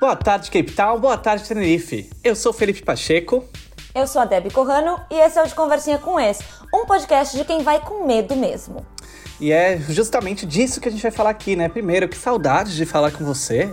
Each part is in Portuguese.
Boa tarde, Cape Town. Boa tarde, Tenerife. Eu sou Felipe Pacheco. Eu sou a Debbie Corrano e esse é o De Conversinha com Ex, um podcast de quem vai com medo mesmo. E é justamente disso que a gente vai falar aqui, né? Primeiro, que saudade de falar com você.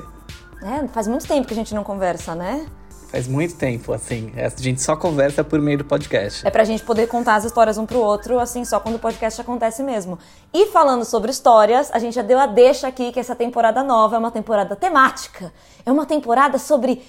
É, faz muito tempo que a gente não conversa, né? Faz muito tempo, assim. A gente só conversa por meio do podcast. É pra gente poder contar as histórias um pro outro, assim, só quando o podcast acontece mesmo. E falando sobre histórias, a gente já deu a deixa aqui que essa temporada nova é uma temporada temática. É uma temporada sobre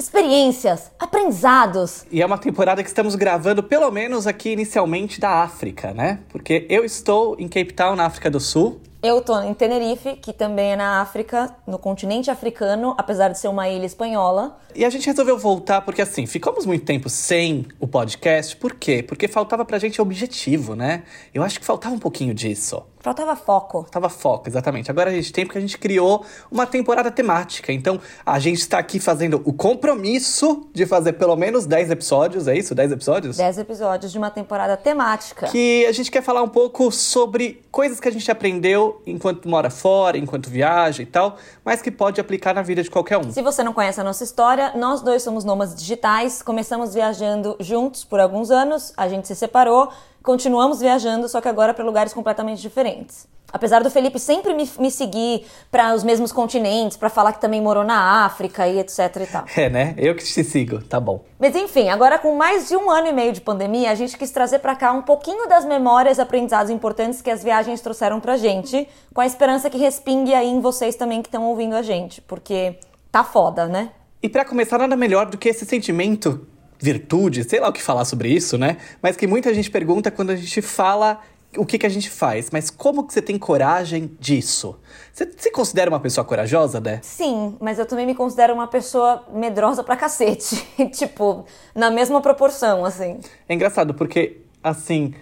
experiências, aprendizados. E é uma temporada que estamos gravando, pelo menos aqui inicialmente, da África, né? Porque eu estou em Cape Town, na África do Sul. Eu tô em Tenerife, que também é na África, no continente africano, apesar de ser uma ilha espanhola. E a gente resolveu voltar porque, assim, ficamos muito tempo sem o podcast. Por quê? Porque faltava pra gente objetivo, né? Eu acho que faltava um pouquinho disso. Faltava foco. Faltava foco, exatamente. Agora a gente tem porque a gente criou uma temporada temática. Então a gente está aqui fazendo o compromisso de fazer pelo menos 10 episódios, é isso? 10 episódios? 10 episódios de uma temporada temática. Que a gente quer falar um pouco sobre coisas que a gente aprendeu enquanto mora fora, enquanto viaja e tal, mas que pode aplicar na vida de qualquer um. Se você não conhece a nossa história, nós dois somos nômades digitais, começamos viajando juntos por alguns anos, a gente se separou continuamos viajando, só que agora para lugares completamente diferentes. Apesar do Felipe sempre me, me seguir para os mesmos continentes, para falar que também morou na África e etc e tal. É, né? Eu que te sigo, tá bom. Mas enfim, agora com mais de um ano e meio de pandemia, a gente quis trazer para cá um pouquinho das memórias e aprendizados importantes que as viagens trouxeram pra gente, com a esperança que respingue aí em vocês também que estão ouvindo a gente, porque tá foda, né? E para começar, nada melhor do que esse sentimento virtude, sei lá o que falar sobre isso, né? Mas que muita gente pergunta quando a gente fala o que, que a gente faz, mas como que você tem coragem disso? Você se considera uma pessoa corajosa, né? Sim, mas eu também me considero uma pessoa medrosa pra cacete. tipo, na mesma proporção, assim. É engraçado, porque, assim,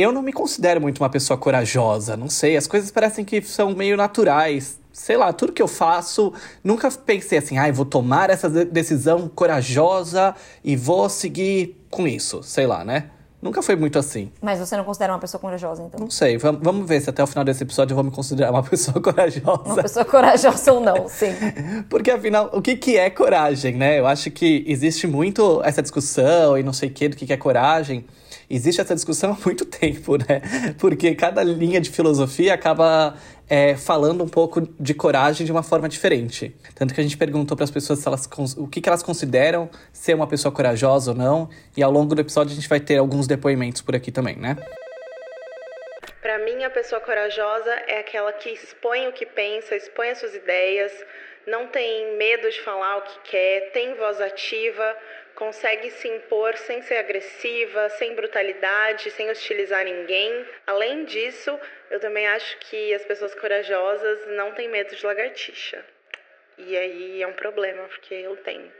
eu não me considero muito uma pessoa corajosa, não sei, as coisas parecem que são meio naturais sei lá, tudo que eu faço, nunca pensei assim, ai, ah, vou tomar essa decisão corajosa e vou seguir com isso, sei lá, né? Nunca foi muito assim. Mas você não considera uma pessoa corajosa, então? Não sei. Vamos ver se até o final desse episódio eu vou me considerar uma pessoa corajosa. Uma pessoa corajosa ou não, sim. Porque afinal, o que, que é coragem, né? Eu acho que existe muito essa discussão e não sei o que do que, que é coragem. Existe essa discussão há muito tempo, né? Porque cada linha de filosofia acaba é, falando um pouco de coragem de uma forma diferente. Tanto que a gente perguntou para as pessoas elas, o que, que elas consideram ser uma pessoa corajosa ou não. E ao longo do episódio a gente vai ter alguns depoimentos por aqui também, né? Para mim, a pessoa corajosa é aquela que expõe o que pensa, expõe as suas ideias, não tem medo de falar o que quer, tem voz ativa, consegue se impor sem ser agressiva, sem brutalidade, sem hostilizar ninguém. Além disso, eu também acho que as pessoas corajosas não têm medo de lagartixa. E aí é um problema, porque eu tenho.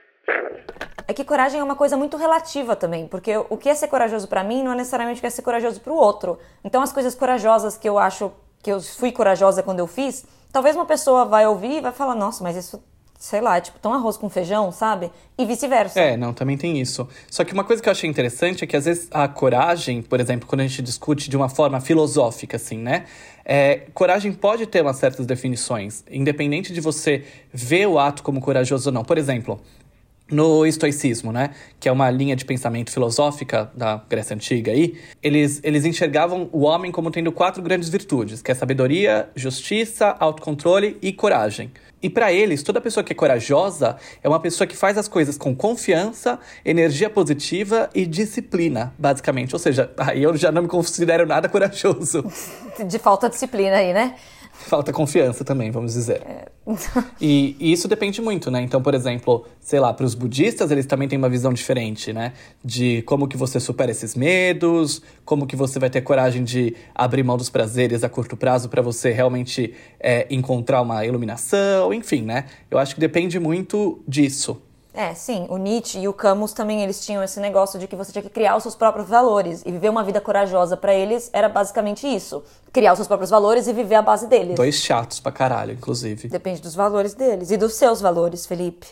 É que coragem é uma coisa muito relativa também, porque o que é ser corajoso para mim não é necessariamente o que é ser corajoso para o outro. Então as coisas corajosas que eu acho que eu fui corajosa quando eu fiz, talvez uma pessoa vai ouvir e vai falar: "Nossa, mas isso sei lá, é tipo, tão arroz com feijão, sabe? E vice-versa. É, não, também tem isso. Só que uma coisa que eu achei interessante é que às vezes a coragem, por exemplo, quando a gente discute de uma forma filosófica, assim, né? É, coragem pode ter umas certas definições, independente de você ver o ato como corajoso ou não. Por exemplo, no estoicismo, né, que é uma linha de pensamento filosófica da Grécia Antiga aí, eles, eles enxergavam o homem como tendo quatro grandes virtudes, que é sabedoria, justiça, autocontrole e coragem. E para eles, toda pessoa que é corajosa é uma pessoa que faz as coisas com confiança, energia positiva e disciplina, basicamente. Ou seja, aí eu já não me considero nada corajoso. De falta de disciplina aí, né? Falta confiança também, vamos dizer. É. e, e, isso depende muito, né? Então, por exemplo, sei lá, para os budistas, eles também têm uma visão diferente, né? De como que você supera esses medos, como que você vai ter coragem de abrir mão dos prazeres a curto prazo para você realmente é, encontrar uma iluminação, enfim, né? Eu acho que depende muito disso. É, sim. O Nietzsche e o Camus também eles tinham esse negócio de que você tinha que criar os seus próprios valores e viver uma vida corajosa para eles era basicamente isso, criar os seus próprios valores e viver a base deles. Dois chatos pra caralho, inclusive. Depende dos valores deles e dos seus valores, Felipe.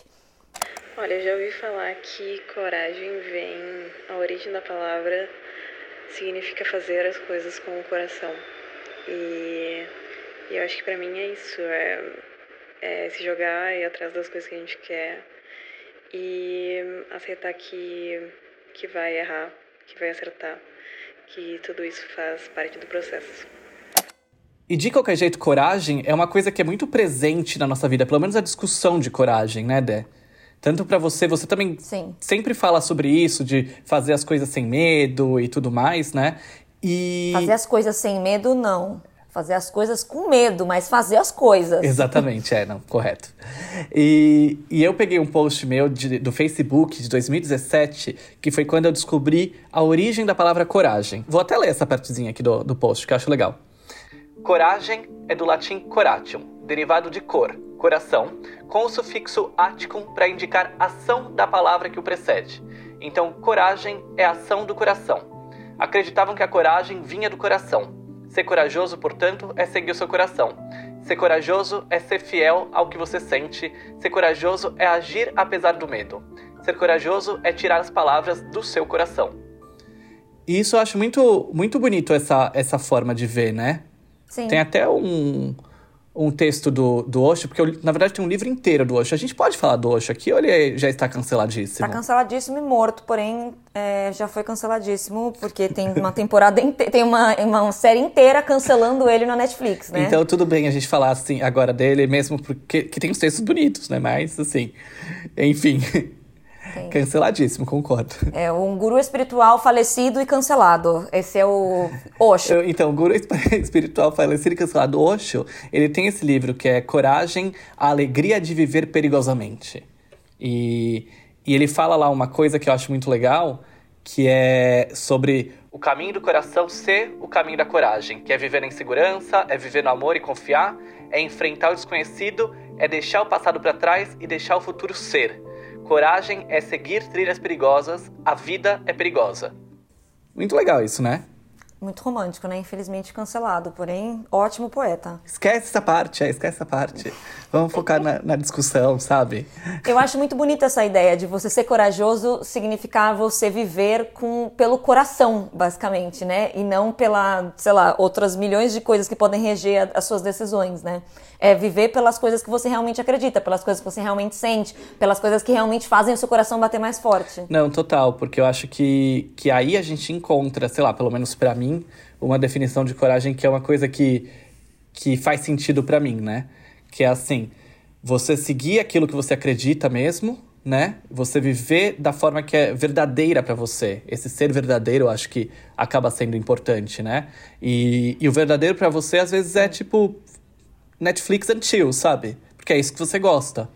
Olha, eu já ouvi falar que coragem vem a origem da palavra significa fazer as coisas com o coração. E, e eu acho que para mim é isso, é é se jogar e ir atrás das coisas que a gente quer e aceitar que, que vai errar, que vai acertar, que tudo isso faz parte do processo. E de qualquer jeito, coragem é uma coisa que é muito presente na nossa vida, pelo menos a discussão de coragem, né, Dé? Tanto para você, você também Sim. sempre fala sobre isso, de fazer as coisas sem medo e tudo mais, né? E... Fazer as coisas sem medo, não. Fazer as coisas com medo, mas fazer as coisas. Exatamente, é, não, correto. E, e eu peguei um post meu de, do Facebook de 2017, que foi quando eu descobri a origem da palavra coragem. Vou até ler essa partezinha aqui do, do post, que eu acho legal. Coragem é do latim coratium, derivado de cor, coração, com o sufixo aticum para indicar ação da palavra que o precede. Então, coragem é ação do coração. Acreditavam que a coragem vinha do coração. Ser corajoso, portanto, é seguir o seu coração. Ser corajoso é ser fiel ao que você sente. Ser corajoso é agir apesar do medo. Ser corajoso é tirar as palavras do seu coração. E isso eu acho muito, muito bonito, essa, essa forma de ver, né? Sim. Tem até um, um texto do, do Osho, porque eu, na verdade tem um livro inteiro do Osho. A gente pode falar do Osho aqui ou ele já está canceladíssimo? Está canceladíssimo e morto, porém é, já foi canceladíssimo, porque tem uma temporada inteira, tem uma, uma série inteira cancelando ele na Netflix, né? Então tudo bem a gente falar assim agora dele, mesmo porque que tem os textos bonitos, né? Mas assim, enfim. Canceladíssimo, concordo. É um guru espiritual falecido e cancelado. Esse é o Osho. Então, o guru espiritual falecido e cancelado Osho, ele tem esse livro que é Coragem, a Alegria de Viver Perigosamente. E, e ele fala lá uma coisa que eu acho muito legal, que é sobre o caminho do coração ser o caminho da coragem, que é viver em segurança, é viver no amor e confiar, é enfrentar o desconhecido, é deixar o passado para trás e deixar o futuro ser. Coragem é seguir trilhas perigosas, a vida é perigosa. Muito legal isso, né? Muito romântico, né? Infelizmente cancelado, porém, ótimo poeta. Esquece essa parte, é, esquece essa parte. Vamos focar na, na, discussão, sabe? Eu acho muito bonita essa ideia de você ser corajoso significar você viver com, pelo coração, basicamente, né? E não pela, sei lá, outras milhões de coisas que podem reger as suas decisões, né? É viver pelas coisas que você realmente acredita, pelas coisas que você realmente sente, pelas coisas que realmente fazem o seu coração bater mais forte. Não, total, porque eu acho que, que aí a gente encontra, sei lá, pelo menos para mim, uma definição de coragem que é uma coisa que, que faz sentido para mim, né? Que é assim, você seguir aquilo que você acredita mesmo, né? Você viver da forma que é verdadeira para você. Esse ser verdadeiro, eu acho que acaba sendo importante, né? E, e o verdadeiro para você, às vezes, é tipo Netflix and chill, sabe? Porque é isso que você gosta,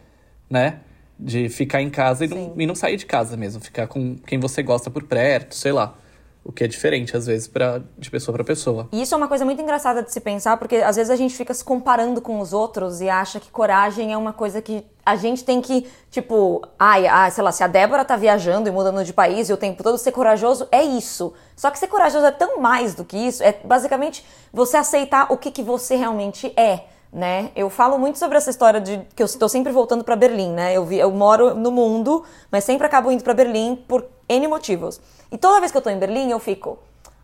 né? De ficar em casa e não, e não sair de casa mesmo. Ficar com quem você gosta por perto, sei lá. O que é diferente, às vezes, pra, de pessoa para pessoa. E isso é uma coisa muito engraçada de se pensar, porque às vezes a gente fica se comparando com os outros e acha que coragem é uma coisa que a gente tem que, tipo, ai, ah, sei lá, se a Débora tá viajando e mudando de país e o tempo todo ser corajoso, é isso. Só que ser corajoso é tão mais do que isso, é basicamente você aceitar o que, que você realmente é né? Eu falo muito sobre essa história de que eu estou sempre voltando para Berlim, né? Eu, vi, eu moro no mundo, mas sempre acabo indo para Berlim por N motivos. E toda vez que eu estou em Berlim, eu fico,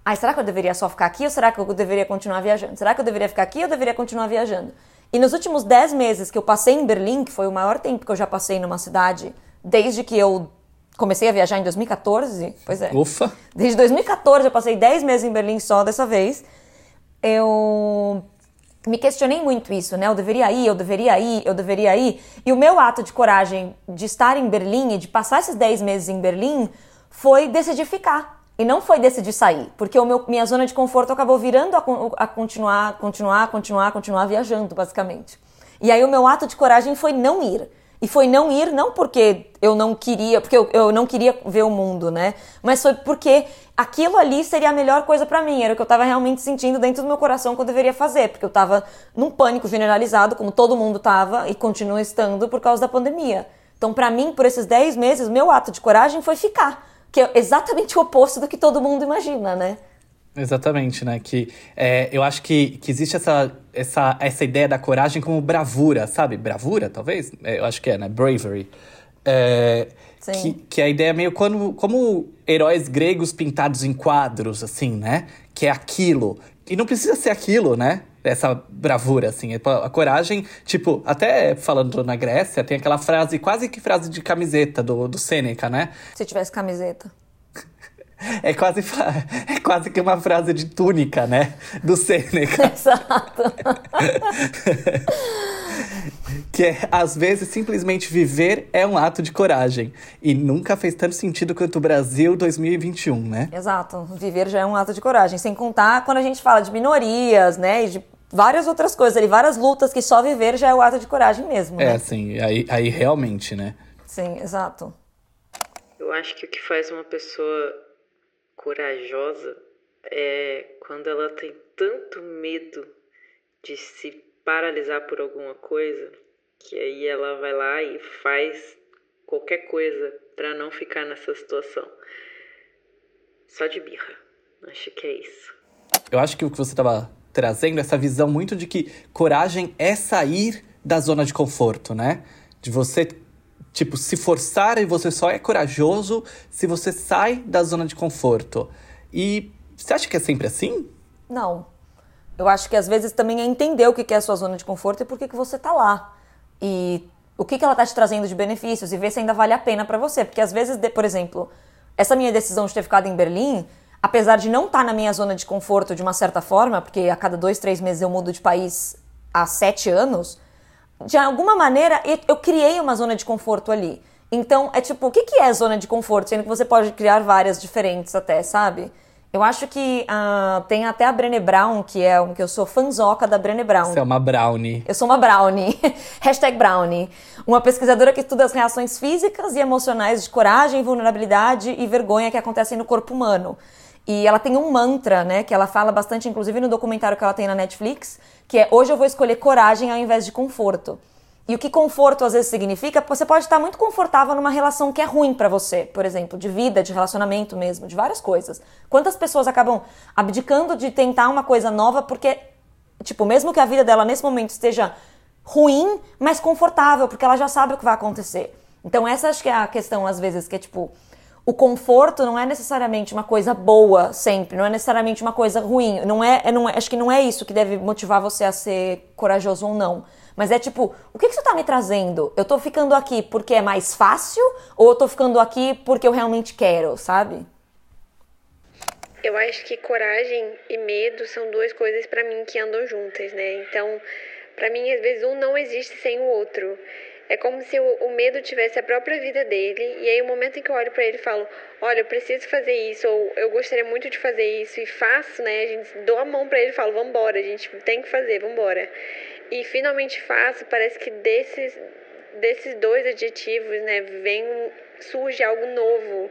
ai, será que eu deveria só ficar aqui ou será que eu deveria continuar viajando? Será que eu deveria ficar aqui ou deveria continuar viajando? E nos últimos 10 meses que eu passei em Berlim, que foi o maior tempo que eu já passei numa cidade, desde que eu comecei a viajar em 2014, pois é. Ufa! Desde 2014 eu passei 10 meses em Berlim só dessa vez. Eu me questionei muito isso, né? Eu deveria ir, eu deveria ir, eu deveria ir. E o meu ato de coragem de estar em Berlim e de passar esses 10 meses em Berlim foi decidir ficar. E não foi decidir sair, porque o meu, minha zona de conforto acabou virando a, a continuar, continuar, continuar, continuar viajando, basicamente. E aí o meu ato de coragem foi não ir. E foi não ir, não porque eu não queria, porque eu, eu não queria ver o mundo, né? Mas foi porque aquilo ali seria a melhor coisa para mim, era o que eu tava realmente sentindo dentro do meu coração que eu deveria fazer, porque eu tava num pânico generalizado, como todo mundo tava e continua estando por causa da pandemia. Então, para mim, por esses 10 meses, meu ato de coragem foi ficar, que é exatamente o oposto do que todo mundo imagina, né? Exatamente, né? Que é, eu acho que, que existe essa, essa, essa ideia da coragem como bravura, sabe? Bravura, talvez? É, eu acho que é, né? Bravery. É, que, que a ideia é meio como, como heróis gregos pintados em quadros, assim, né? Que é aquilo. E não precisa ser aquilo, né? essa bravura, assim. A coragem, tipo, até falando na Grécia, tem aquela frase, quase que frase de camiseta do, do Sêneca, né? Se tivesse camiseta. É quase, é quase que uma frase de túnica, né? Do Sêneca. Exato. que é, às vezes, simplesmente viver é um ato de coragem. E nunca fez tanto sentido quanto o Brasil 2021, né? Exato. Viver já é um ato de coragem. Sem contar quando a gente fala de minorias, né? E de várias outras coisas ali, várias lutas que só viver já é o ato de coragem mesmo, né? É, sim. Aí, aí realmente, né? Sim, exato. Eu acho que o que faz uma pessoa corajosa é quando ela tem tanto medo de se paralisar por alguma coisa que aí ela vai lá e faz qualquer coisa para não ficar nessa situação. Só de birra. Acho que é isso. Eu acho que o que você estava trazendo essa visão muito de que coragem é sair da zona de conforto, né? De você tipo se forçar e você só é corajoso se você sai da zona de conforto. E você acha que é sempre assim? Não. Eu acho que às vezes também é entender o que é a sua zona de conforto e por que, que você tá lá. E o que, que ela tá te trazendo de benefícios e ver se ainda vale a pena para você. Porque às vezes, por exemplo, essa minha decisão de ter ficado em Berlim, apesar de não estar tá na minha zona de conforto de uma certa forma, porque a cada dois, três meses eu mudo de país há sete anos, de alguma maneira eu criei uma zona de conforto ali. Então, é tipo, o que, que é zona de conforto? Sendo que você pode criar várias diferentes até, sabe? Eu acho que uh, tem até a Brené Brown, que é um que eu sou fanzoca da Brené Brown. Você é uma brownie. Eu sou uma brownie. Hashtag brownie. Uma pesquisadora que estuda as reações físicas e emocionais de coragem, vulnerabilidade e vergonha que acontecem no corpo humano. E ela tem um mantra, né, que ela fala bastante, inclusive no documentário que ela tem na Netflix, que é hoje eu vou escolher coragem ao invés de conforto. E o que conforto às vezes significa, você pode estar muito confortável numa relação que é ruim para você, por exemplo, de vida, de relacionamento mesmo, de várias coisas. Quantas pessoas acabam abdicando de tentar uma coisa nova porque, tipo, mesmo que a vida dela nesse momento esteja ruim, mas confortável, porque ela já sabe o que vai acontecer. Então essa acho que é a questão às vezes que é tipo, o conforto não é necessariamente uma coisa boa sempre, não é necessariamente uma coisa ruim. Não é, é não é, acho que não é isso que deve motivar você a ser corajoso ou não. Mas é tipo, o que, que você tá me trazendo? Eu tô ficando aqui porque é mais fácil ou eu tô ficando aqui porque eu realmente quero, sabe? Eu acho que coragem e medo são duas coisas para mim que andam juntas, né? Então, para mim, às vezes um não existe sem o outro. É como se o, o medo tivesse a própria vida dele, e aí o momento em que eu olho para ele e falo: Olha, eu preciso fazer isso, ou eu gostaria muito de fazer isso, e faço, né? A gente dou a mão para ele e falo: Vambora, a gente tem que fazer, vambora e finalmente faço, parece que desses, desses dois adjetivos, né, vem surge algo novo,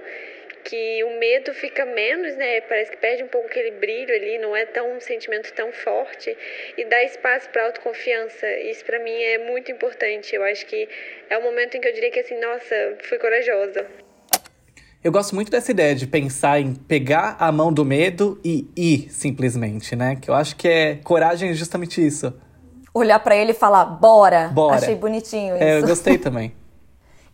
que o medo fica menos, né, parece que perde um pouco aquele brilho ali, não é tão um sentimento tão forte e dá espaço para autoconfiança. Isso para mim é muito importante. Eu acho que é o momento em que eu diria que assim, nossa, fui corajosa. Eu gosto muito dessa ideia de pensar em pegar a mão do medo e ir simplesmente, né? Que eu acho que é coragem é justamente isso olhar para ele e falar, bora. bora. Achei bonitinho isso. É, eu gostei também.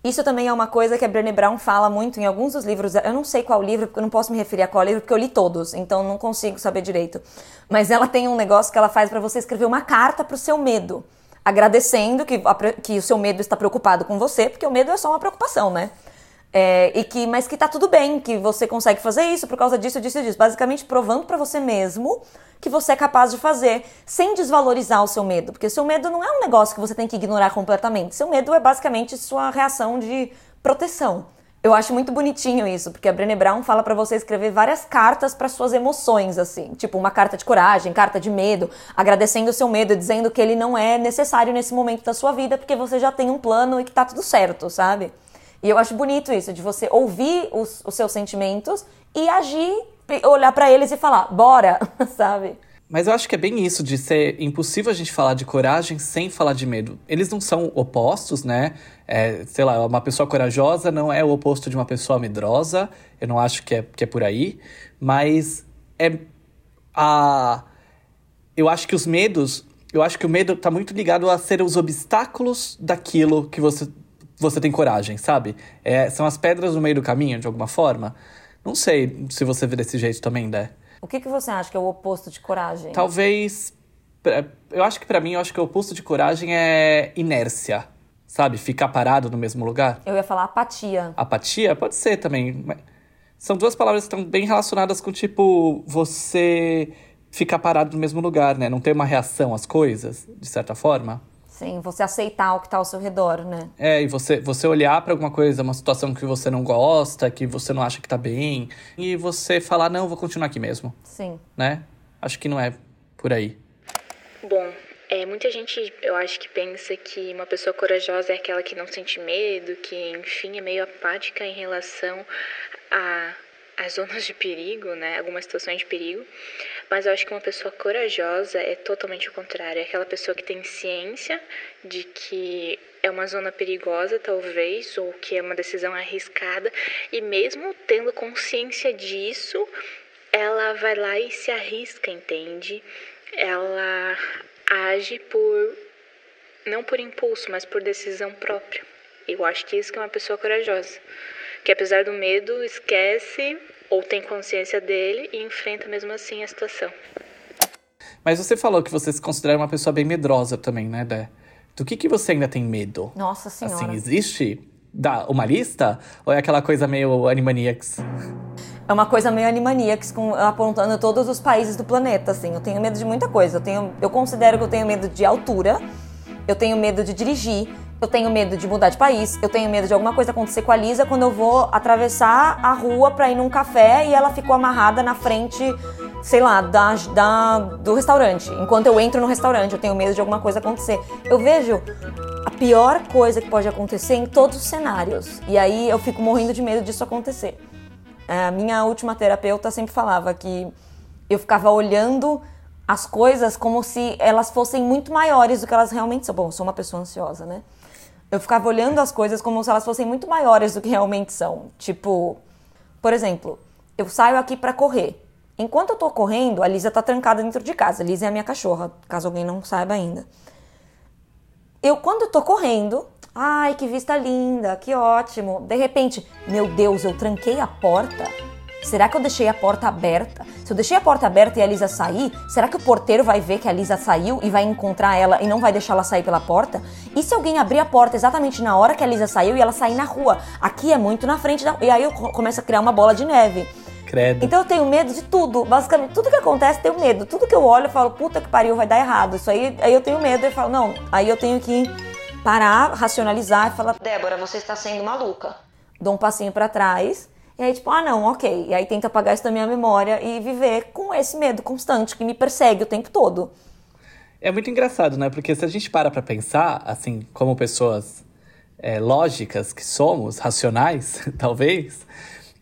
Isso também é uma coisa que a Brené Brown fala muito em alguns dos livros. Eu não sei qual livro, porque eu não posso me referir a qual livro, porque eu li todos, então não consigo saber direito. Mas ela tem um negócio que ela faz para você escrever uma carta pro seu medo, agradecendo que, que o seu medo está preocupado com você, porque o medo é só uma preocupação, né? É, e que, mas que tá tudo bem, que você consegue fazer isso por causa disso, disso e disso. Basicamente provando para você mesmo que você é capaz de fazer, sem desvalorizar o seu medo. Porque seu medo não é um negócio que você tem que ignorar completamente. Seu medo é basicamente sua reação de proteção. Eu acho muito bonitinho isso, porque a Brené Brown fala para você escrever várias cartas para suas emoções, assim, tipo uma carta de coragem, carta de medo, agradecendo o seu medo, dizendo que ele não é necessário nesse momento da sua vida, porque você já tem um plano e que tá tudo certo, sabe? E eu acho bonito isso, de você ouvir os, os seus sentimentos e agir, olhar para eles e falar, bora, sabe? Mas eu acho que é bem isso, de ser impossível a gente falar de coragem sem falar de medo. Eles não são opostos, né? É, sei lá, uma pessoa corajosa não é o oposto de uma pessoa medrosa. Eu não acho que é, que é por aí. Mas é a. Eu acho que os medos. Eu acho que o medo está muito ligado a ser os obstáculos daquilo que você você tem coragem, sabe? É, são as pedras no meio do caminho, de alguma forma. Não sei se você vê desse jeito também, Dé. O que, que você acha que é o oposto de coragem? Talvez Eu acho que para mim, eu acho que o oposto de coragem é inércia. Sabe? Ficar parado no mesmo lugar. Eu ia falar apatia. Apatia? Pode ser também. São duas palavras que estão bem relacionadas com, tipo, você ficar parado no mesmo lugar, né? Não ter uma reação às coisas, de certa forma. Sim, você aceitar o que está ao seu redor, né? É, e você, você olhar para alguma coisa, uma situação que você não gosta, que você não acha que tá bem, e você falar, não, vou continuar aqui mesmo. Sim. Né? Acho que não é por aí. Bom, é, muita gente, eu acho que pensa que uma pessoa corajosa é aquela que não sente medo, que, enfim, é meio apática em relação a as zonas de perigo, né? Algumas situações de perigo. Mas eu acho que uma pessoa corajosa é totalmente o contrário. É aquela pessoa que tem ciência de que é uma zona perigosa, talvez, ou que é uma decisão arriscada, e mesmo tendo consciência disso, ela vai lá e se arrisca, entende? Ela age por não por impulso, mas por decisão própria. Eu acho que isso que é uma pessoa corajosa que apesar do medo, esquece ou tem consciência dele e enfrenta mesmo assim a situação. Mas você falou que você se considera uma pessoa bem medrosa também, né, Dé? Do que, que você ainda tem medo? Nossa Senhora. Assim, existe dá uma lista? Ou é aquela coisa meio Animaniacs? É uma coisa meio Animaniacs, com, apontando todos os países do planeta, assim. Eu tenho medo de muita coisa. Eu, tenho, eu considero que eu tenho medo de altura, eu tenho medo de dirigir, eu tenho medo de mudar de país, eu tenho medo de alguma coisa acontecer com a Lisa quando eu vou atravessar a rua para ir num café e ela ficou amarrada na frente, sei lá, da, da, do restaurante. Enquanto eu entro no restaurante, eu tenho medo de alguma coisa acontecer. Eu vejo a pior coisa que pode acontecer em todos os cenários. E aí eu fico morrendo de medo disso acontecer. A minha última terapeuta sempre falava que eu ficava olhando as coisas como se elas fossem muito maiores do que elas realmente são. Bom, eu sou uma pessoa ansiosa, né? Eu ficava olhando as coisas como se elas fossem muito maiores do que realmente são. Tipo, por exemplo, eu saio aqui para correr. Enquanto eu tô correndo, a Lisa tá trancada dentro de casa. A Lisa é a minha cachorra, caso alguém não saiba ainda. Eu, quando eu tô correndo, ai, que vista linda, que ótimo. De repente, meu Deus, eu tranquei a porta Será que eu deixei a porta aberta? Se eu deixei a porta aberta e a Lisa sair, será que o porteiro vai ver que a Lisa saiu e vai encontrar ela e não vai deixar ela sair pela porta? E se alguém abrir a porta exatamente na hora que a Lisa saiu e ela sair na rua? Aqui é muito na frente da... E aí eu começo a criar uma bola de neve. Credo. Então eu tenho medo de tudo. Basicamente, tudo que acontece, eu tenho medo. Tudo que eu olho, eu falo, puta que pariu, vai dar errado. Isso aí, aí eu tenho medo. Eu falo, não, aí eu tenho que parar, racionalizar e falar, Débora, você está sendo maluca. Dou um passinho para trás e aí, tipo, ah, não, ok. E aí tenta apagar isso da minha memória e viver com esse medo constante que me persegue o tempo todo. É muito engraçado, né? Porque se a gente para pra pensar, assim, como pessoas é, lógicas que somos, racionais, talvez,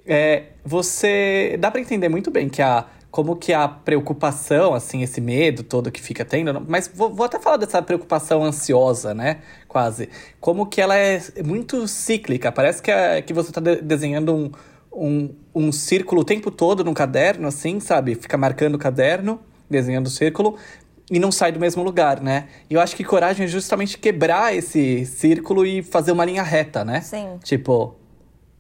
é, você. dá para entender muito bem que a. Como que a preocupação, assim, esse medo todo que fica tendo, mas vou, vou até falar dessa preocupação ansiosa, né? Quase. Como que ela é muito cíclica. Parece que, é, que você está de desenhando um, um, um círculo o tempo todo no caderno, assim, sabe? Fica marcando o caderno, desenhando o círculo, e não sai do mesmo lugar, né? E eu acho que coragem é justamente quebrar esse círculo e fazer uma linha reta, né? Sim. Tipo,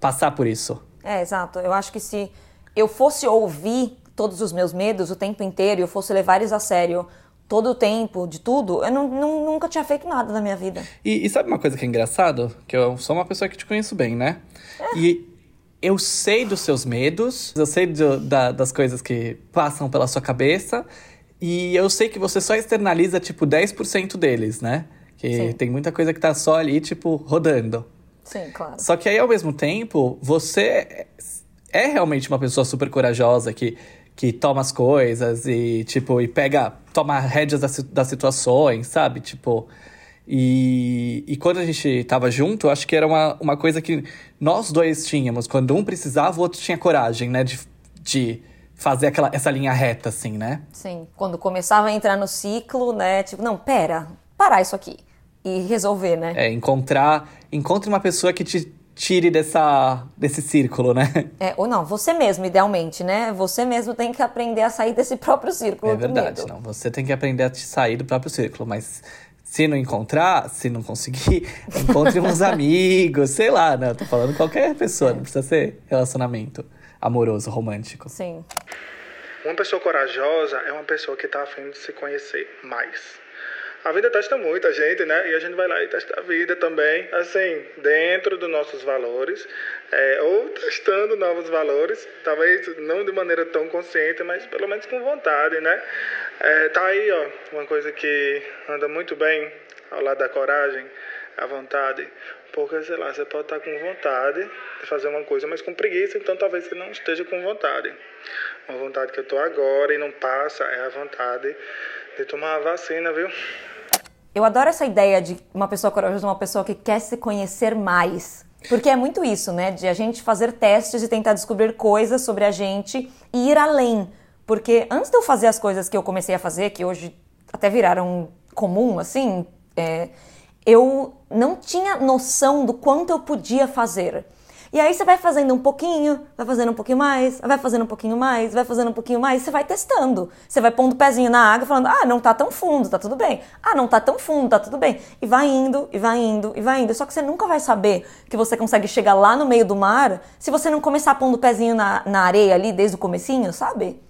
passar por isso. É, exato. Eu acho que se eu fosse ouvir todos os meus medos o tempo inteiro e eu fosse levar eles a sério todo o tempo, de tudo, eu não, não, nunca tinha feito nada na minha vida. E, e, sabe uma coisa que é engraçado? Que eu sou uma pessoa que te conheço bem, né? É. E eu sei dos seus medos, eu sei do, da, das coisas que passam pela sua cabeça, e eu sei que você só externaliza, tipo, 10% deles, né? Que Sim. tem muita coisa que tá só ali, tipo, rodando. Sim, claro. Só que aí, ao mesmo tempo, você é realmente uma pessoa super corajosa que, que toma as coisas e, tipo, e pega, toma rédeas das, das situações, sabe? Tipo, e, e quando a gente tava junto, acho que era uma, uma coisa que nós dois tínhamos. Quando um precisava, o outro tinha coragem, né? De, de fazer aquela, essa linha reta, assim, né? Sim. Quando começava a entrar no ciclo, né? Tipo, não, pera, parar isso aqui. E resolver, né? É, encontrar. Encontre uma pessoa que te tire dessa, desse círculo, né? É, ou não, você mesmo, idealmente, né? Você mesmo tem que aprender a sair desse próprio círculo. É verdade, não. Você tem que aprender a sair do próprio círculo, mas se não encontrar, se não conseguir, encontre uns amigos, sei lá, né? tô falando qualquer pessoa, não precisa ser relacionamento amoroso, romântico. Sim. Uma pessoa corajosa é uma pessoa que está afim de se conhecer mais. A vida testa muita gente, né? E a gente vai lá e testa a vida também, assim, dentro dos nossos valores, é, ou testando novos valores, talvez não de maneira tão consciente, mas pelo menos com vontade, né? É, tá aí, ó, uma coisa que anda muito bem ao lado da coragem, a vontade. Porque, sei lá, você pode estar com vontade de fazer uma coisa, mas com preguiça, então talvez você não esteja com vontade. Uma vontade que eu tô agora e não passa é a vontade de tomar a vacina, viu? Eu adoro essa ideia de uma pessoa corajosa, uma pessoa que quer se conhecer mais. Porque é muito isso, né? De a gente fazer testes e tentar descobrir coisas sobre a gente e ir além. Porque antes de eu fazer as coisas que eu comecei a fazer, que hoje até viraram comum, assim, é, eu não tinha noção do quanto eu podia fazer. E aí você vai fazendo um pouquinho, vai fazendo um pouquinho mais, vai fazendo um pouquinho mais, vai fazendo um pouquinho mais, você vai testando. Você vai pondo o pezinho na água falando: "Ah, não tá tão fundo, tá tudo bem. Ah, não tá tão fundo, tá tudo bem". E vai indo, e vai indo, e vai indo. Só que você nunca vai saber que você consegue chegar lá no meio do mar se você não começar pondo o pezinho na, na areia ali desde o comecinho, sabe?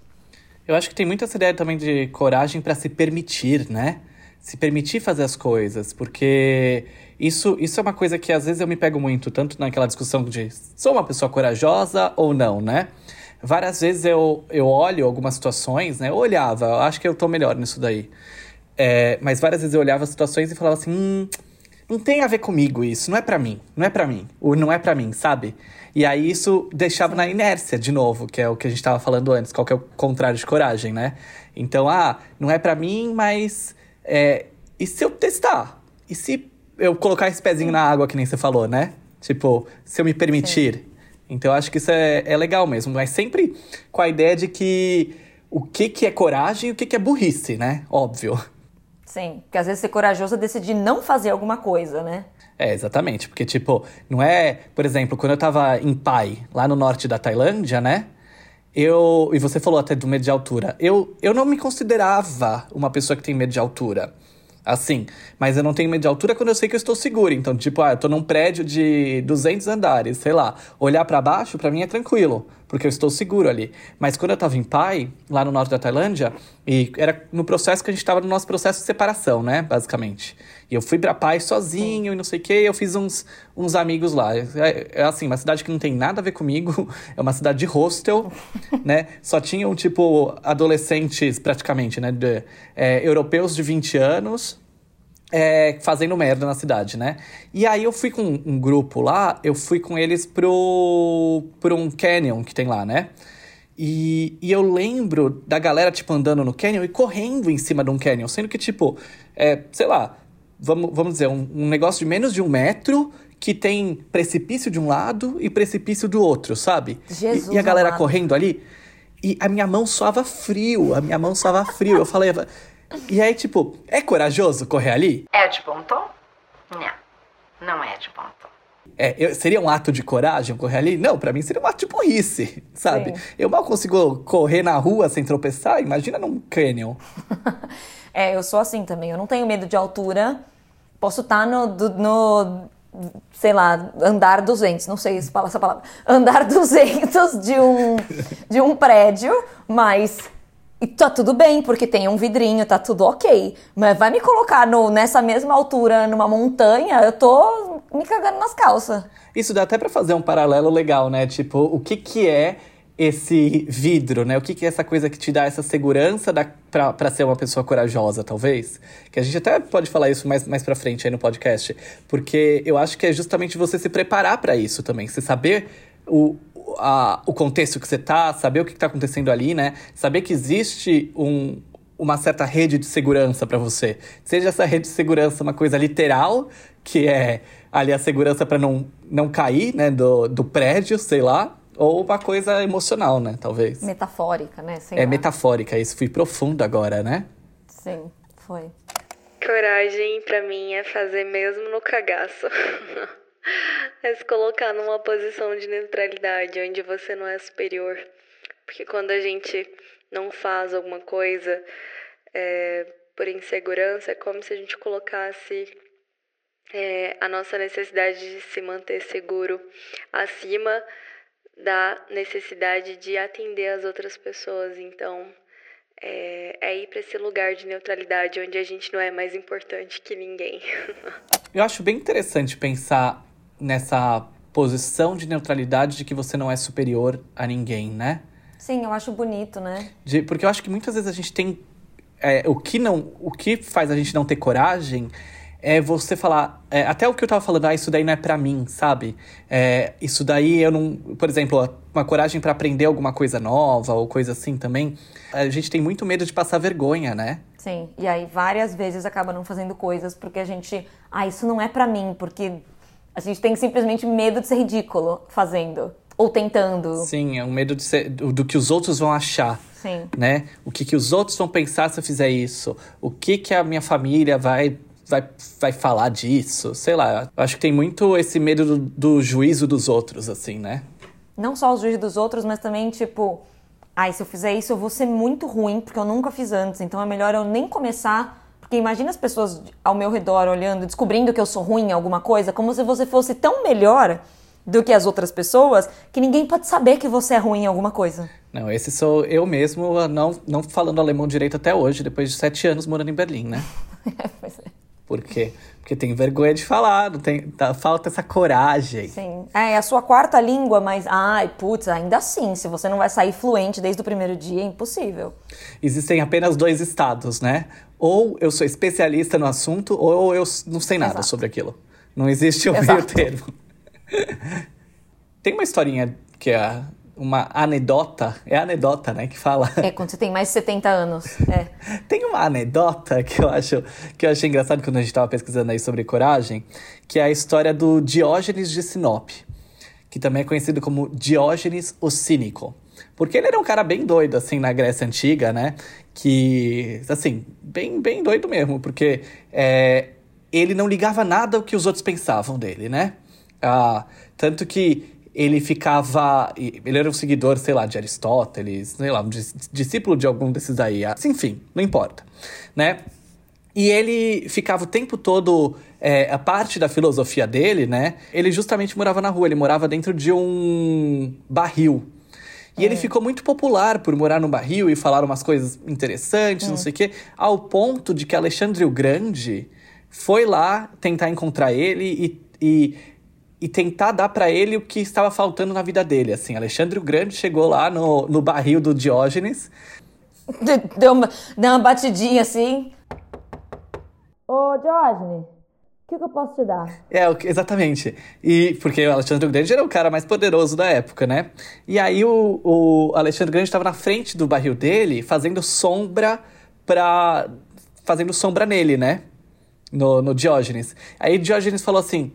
Eu acho que tem muita essa ideia também de coragem para se permitir, né? Se permitir fazer as coisas, porque isso, isso é uma coisa que às vezes eu me pego muito, tanto naquela discussão de sou uma pessoa corajosa ou não, né? Várias vezes eu, eu olho algumas situações, né? Eu olhava, eu acho que eu tô melhor nisso daí. É, mas várias vezes eu olhava situações e falava assim, hum, não tem a ver comigo isso, não é para mim, não é para mim, ou não é para mim, sabe? E aí isso deixava na inércia de novo, que é o que a gente tava falando antes, qual que é o contrário de coragem, né? Então, ah, não é para mim, mas é, e se eu testar? E se eu colocar esse pezinho na água, que nem você falou, né? Tipo, se eu me permitir. Sim. Então eu acho que isso é, é legal mesmo. Mas sempre com a ideia de que o que, que é coragem e o que, que é burrice, né? Óbvio. Sim, porque às vezes ser corajoso é decidir não fazer alguma coisa, né? É, exatamente. Porque, tipo, não é. Por exemplo, quando eu tava em Pai, lá no norte da Tailândia, né? Eu. E você falou até do medo de altura. Eu, eu não me considerava uma pessoa que tem medo de altura assim. Mas eu não tenho medo de altura quando eu sei que eu estou seguro. Então, tipo, ah, eu tô num prédio de 200 andares, sei lá. Olhar para baixo, para mim é tranquilo, porque eu estou seguro ali. Mas quando eu tava em Pai, lá no norte da Tailândia, e era no processo que a gente tava no nosso processo de separação, né, basicamente. E eu fui pra Pai sozinho e não sei o quê, eu fiz uns, uns amigos lá. É, é assim, uma cidade que não tem nada a ver comigo, é uma cidade de hostel, né? Só tinham, tipo, adolescentes, praticamente, né, de, é, europeus de 20 anos, é, fazendo merda na cidade, né? E aí eu fui com um grupo lá, eu fui com eles pro, pro um canyon que tem lá, né? E, e eu lembro da galera, tipo, andando no canyon e correndo em cima de um canyon, sendo que, tipo, é, sei lá, vamos, vamos dizer, um, um negócio de menos de um metro que tem precipício de um lado e precipício do outro, sabe? Jesus e, e a galera amado. correndo ali. E a minha mão suava frio, a minha mão suava frio. Eu falei, e aí, tipo, é corajoso correr ali? É de bom tom? Não, não é de bom tom. É, eu, seria um ato de coragem correr ali? Não, para mim seria um ato de burrice, sabe? Sim. Eu mal consigo correr na rua sem tropeçar, imagina num canyon. é, eu sou assim também, eu não tenho medo de altura. Posso estar tá no, no sei lá, andar 200, não sei se fala essa palavra, andar 200 de um, de um prédio, mas e tá tudo bem, porque tem um vidrinho, tá tudo ok. Mas vai me colocar no, nessa mesma altura, numa montanha, eu tô me cagando nas calças. Isso dá até para fazer um paralelo legal, né? Tipo, o que que é esse vidro, né? O que, que é essa coisa que te dá essa segurança pra ser uma pessoa corajosa, talvez? Que a gente até pode falar isso mais, mais pra frente aí no podcast. Porque eu acho que é justamente você se preparar para isso também. Você saber o, a, o contexto que você tá, saber o que está acontecendo ali, né? Saber que existe um, uma certa rede de segurança para você. Seja essa rede de segurança uma coisa literal, que é ali a segurança para não, não cair, né, do, do prédio, sei lá, ou uma coisa emocional, né, talvez. Metafórica, né? Sei é lá. metafórica, isso fui profundo agora, né? Sim, foi. Coragem para mim é fazer mesmo no cagaço. é se colocar numa posição de neutralidade, onde você não é superior. Porque quando a gente não faz alguma coisa é, por insegurança, é como se a gente colocasse é, a nossa necessidade de se manter seguro acima da necessidade de atender as outras pessoas. Então, é, é ir para esse lugar de neutralidade onde a gente não é mais importante que ninguém. Eu acho bem interessante pensar nessa posição de neutralidade de que você não é superior a ninguém, né? Sim, eu acho bonito, né? De, porque eu acho que muitas vezes a gente tem. É, o, que não, o que faz a gente não ter coragem é você falar. É, até o que eu tava falando, ah, isso daí não é para mim, sabe? É, isso daí eu não. Por exemplo, uma coragem para aprender alguma coisa nova ou coisa assim também. A gente tem muito medo de passar vergonha, né? Sim, e aí várias vezes acaba não fazendo coisas porque a gente. Ah, isso não é para mim, porque a gente tem simplesmente medo de ser ridículo fazendo. Ou tentando. Sim, é um medo de ser, do, do que os outros vão achar. Sim. Né? O que, que os outros vão pensar se eu fizer isso? O que, que a minha família vai vai, vai falar disso, sei lá. Eu acho que tem muito esse medo do, do juízo dos outros, assim, né? Não só o juízo dos outros, mas também, tipo, ai, se eu fizer isso, eu vou ser muito ruim, porque eu nunca fiz antes, então é melhor eu nem começar. Porque imagina as pessoas ao meu redor olhando, descobrindo que eu sou ruim em alguma coisa, como se você fosse tão melhor do que as outras pessoas que ninguém pode saber que você é ruim em alguma coisa. Não, esse sou eu mesmo, não, não falando alemão direito até hoje, depois de sete anos morando em Berlim, né? pois é. Por quê? Porque tem vergonha de falar, não tem, tá, falta essa coragem. Sim. É, é a sua quarta língua, mas, ai, putz, ainda assim, se você não vai sair fluente desde o primeiro dia, é impossível. Existem apenas dois estados, né? Ou eu sou especialista no assunto, ou eu não sei nada Exato. sobre aquilo. Não existe o meio termo. tem uma historinha que é uma anedota, é anedota, né, que fala. É, quando você tem mais de 70 anos. É. Tem uma anedota que eu acho que eu achei engraçado quando a gente estava pesquisando aí sobre coragem, que é a história do Diógenes de Sinop, que também é conhecido como Diógenes o Cínico. Porque ele era um cara bem doido, assim, na Grécia Antiga, né? Que, assim, bem, bem doido mesmo, porque é, ele não ligava nada ao que os outros pensavam dele, né? Ah, tanto que ele ficava. Ele era um seguidor, sei lá, de Aristóteles, sei lá, um discípulo de algum desses aí. Enfim, não importa, né? E ele ficava o tempo todo. É, a parte da filosofia dele, né? Ele justamente morava na rua, ele morava dentro de um barril. E é. ele ficou muito popular por morar no barril e falar umas coisas interessantes, é. não sei o quê, ao ponto de que Alexandre o Grande foi lá tentar encontrar ele e, e e tentar dar para ele o que estava faltando na vida dele. Assim, Alexandre o Grande chegou lá no, no barril do Diógenes. Deu uma, deu uma batidinha assim. Ô, Diógenes, o que, que, eu posso te dar? É, exatamente. E porque o Alexandre o Grande era o cara mais poderoso da época, né? E aí o, o Alexandre o Grande estava na frente do barril dele, fazendo sombra pra. fazendo sombra nele, né? No, no Diógenes. Aí Diógenes falou assim: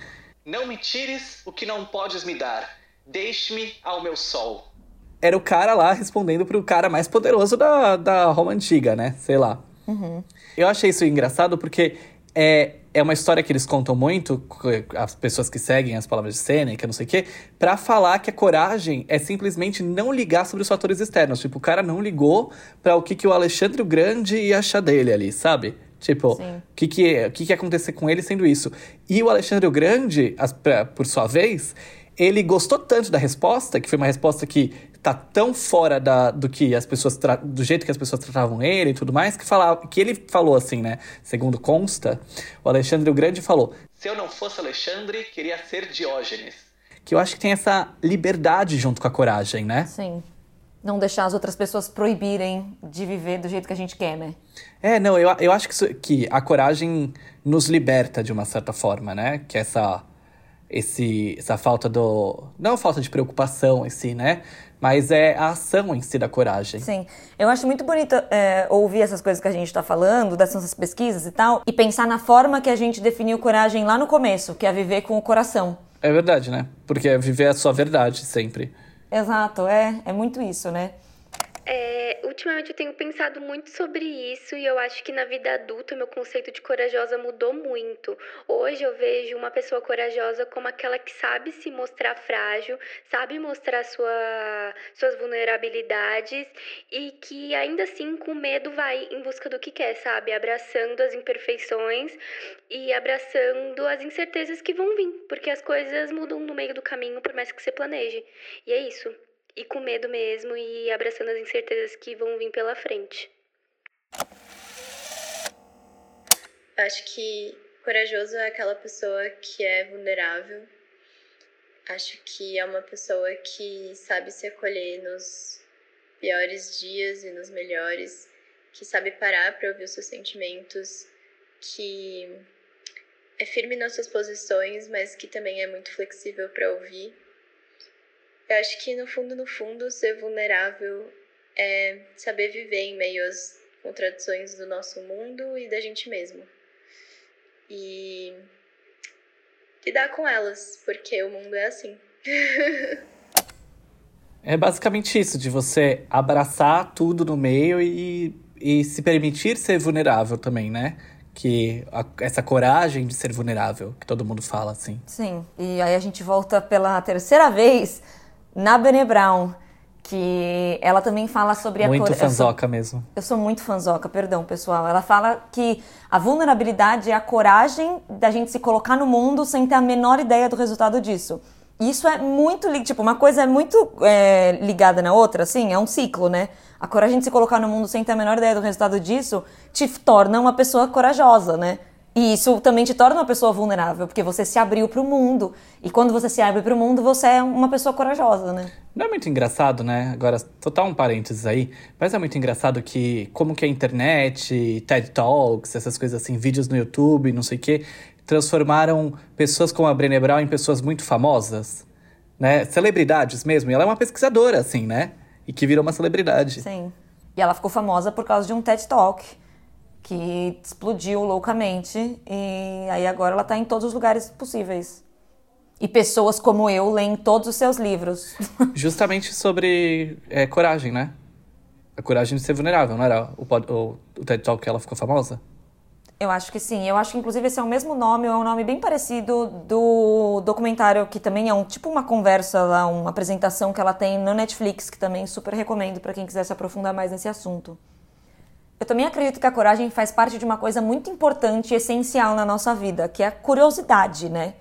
não me tires o que não podes me dar. Deixe-me ao meu sol. Era o cara lá respondendo pro cara mais poderoso da, da Roma Antiga, né? Sei lá. Uhum. Eu achei isso engraçado porque é, é uma história que eles contam muito, as pessoas que seguem as palavras de Sêneca, não sei o quê, pra falar que a coragem é simplesmente não ligar sobre os fatores externos. Tipo, o cara não ligou para o que, que o Alexandre o Grande ia achar dele ali, sabe? Tipo, o que que, que que ia acontecer com ele sendo isso? E o Alexandre o Grande, as, pra, por sua vez, ele gostou tanto da resposta, que foi uma resposta que tá tão fora da, do que as pessoas do jeito que as pessoas tratavam ele e tudo mais, que falava, que ele falou assim, né? Segundo consta, o Alexandre o Grande falou: "Se eu não fosse Alexandre, queria ser Diógenes". Que eu acho que tem essa liberdade junto com a coragem, né? Sim não deixar as outras pessoas proibirem de viver do jeito que a gente quer, né? É, não, eu, eu acho que, isso, que a coragem nos liberta de uma certa forma, né? Que essa, esse, essa falta do. Não falta de preocupação em si, né? Mas é a ação em si da coragem. Sim. Eu acho muito bonito é, ouvir essas coisas que a gente está falando, dessas pesquisas e tal, e pensar na forma que a gente definiu coragem lá no começo, que é viver com o coração. É verdade, né? Porque é viver a sua verdade sempre. Exato, é, é muito isso, né? É, ultimamente eu tenho pensado muito sobre isso e eu acho que na vida adulta meu conceito de corajosa mudou muito. Hoje eu vejo uma pessoa corajosa como aquela que sabe se mostrar frágil, sabe mostrar sua, suas vulnerabilidades e que ainda assim com medo vai em busca do que quer, sabe? Abraçando as imperfeições e abraçando as incertezas que vão vir, porque as coisas mudam no meio do caminho por mais que você planeje. E é isso e com medo mesmo e abraçando as incertezas que vão vir pela frente. Acho que corajoso é aquela pessoa que é vulnerável. Acho que é uma pessoa que sabe se acolher nos piores dias e nos melhores, que sabe parar para ouvir os seus sentimentos, que é firme nas suas posições, mas que também é muito flexível para ouvir eu acho que no fundo, no fundo, ser vulnerável é saber viver em meio às contradições do nosso mundo e da gente mesmo. E lidar com elas, porque o mundo é assim. é basicamente isso, de você abraçar tudo no meio e, e se permitir ser vulnerável também, né? que a, essa coragem de ser vulnerável, que todo mundo fala assim. Sim, e aí a gente volta pela terceira vez na Bene Brown, que ela também fala sobre muito a Muito fanzoca eu sou, mesmo. Eu sou muito fanzoca, perdão, pessoal. Ela fala que a vulnerabilidade é a coragem da gente se colocar no mundo sem ter a menor ideia do resultado disso. Isso é muito, tipo, uma coisa é muito é, ligada na outra, assim, é um ciclo, né? A coragem de se colocar no mundo sem ter a menor ideia do resultado disso te torna uma pessoa corajosa, né? E isso também te torna uma pessoa vulnerável, porque você se abriu para o mundo. E quando você se abre para o mundo, você é uma pessoa corajosa, né? Não é muito engraçado, né? Agora, total um parênteses aí, mas é muito engraçado que como que a internet, TED Talks, essas coisas assim, vídeos no YouTube, não sei o quê, transformaram pessoas como a Brené Brown em pessoas muito famosas, né? Celebridades mesmo. E ela é uma pesquisadora, assim, né? E que virou uma celebridade. Sim. E ela ficou famosa por causa de um TED Talk que explodiu loucamente e aí agora ela está em todos os lugares possíveis. E pessoas como eu leem todos os seus livros. Justamente sobre é, coragem, né? A coragem de ser vulnerável, não era o, o, o TED Talk que ela ficou famosa? Eu acho que sim. Eu acho que inclusive esse é o mesmo nome, é um nome bem parecido do documentário que também é um tipo uma conversa lá, uma apresentação que ela tem no Netflix, que também super recomendo para quem quiser se aprofundar mais nesse assunto. Eu também acredito que a coragem faz parte de uma coisa muito importante e essencial na nossa vida, que é a curiosidade, né?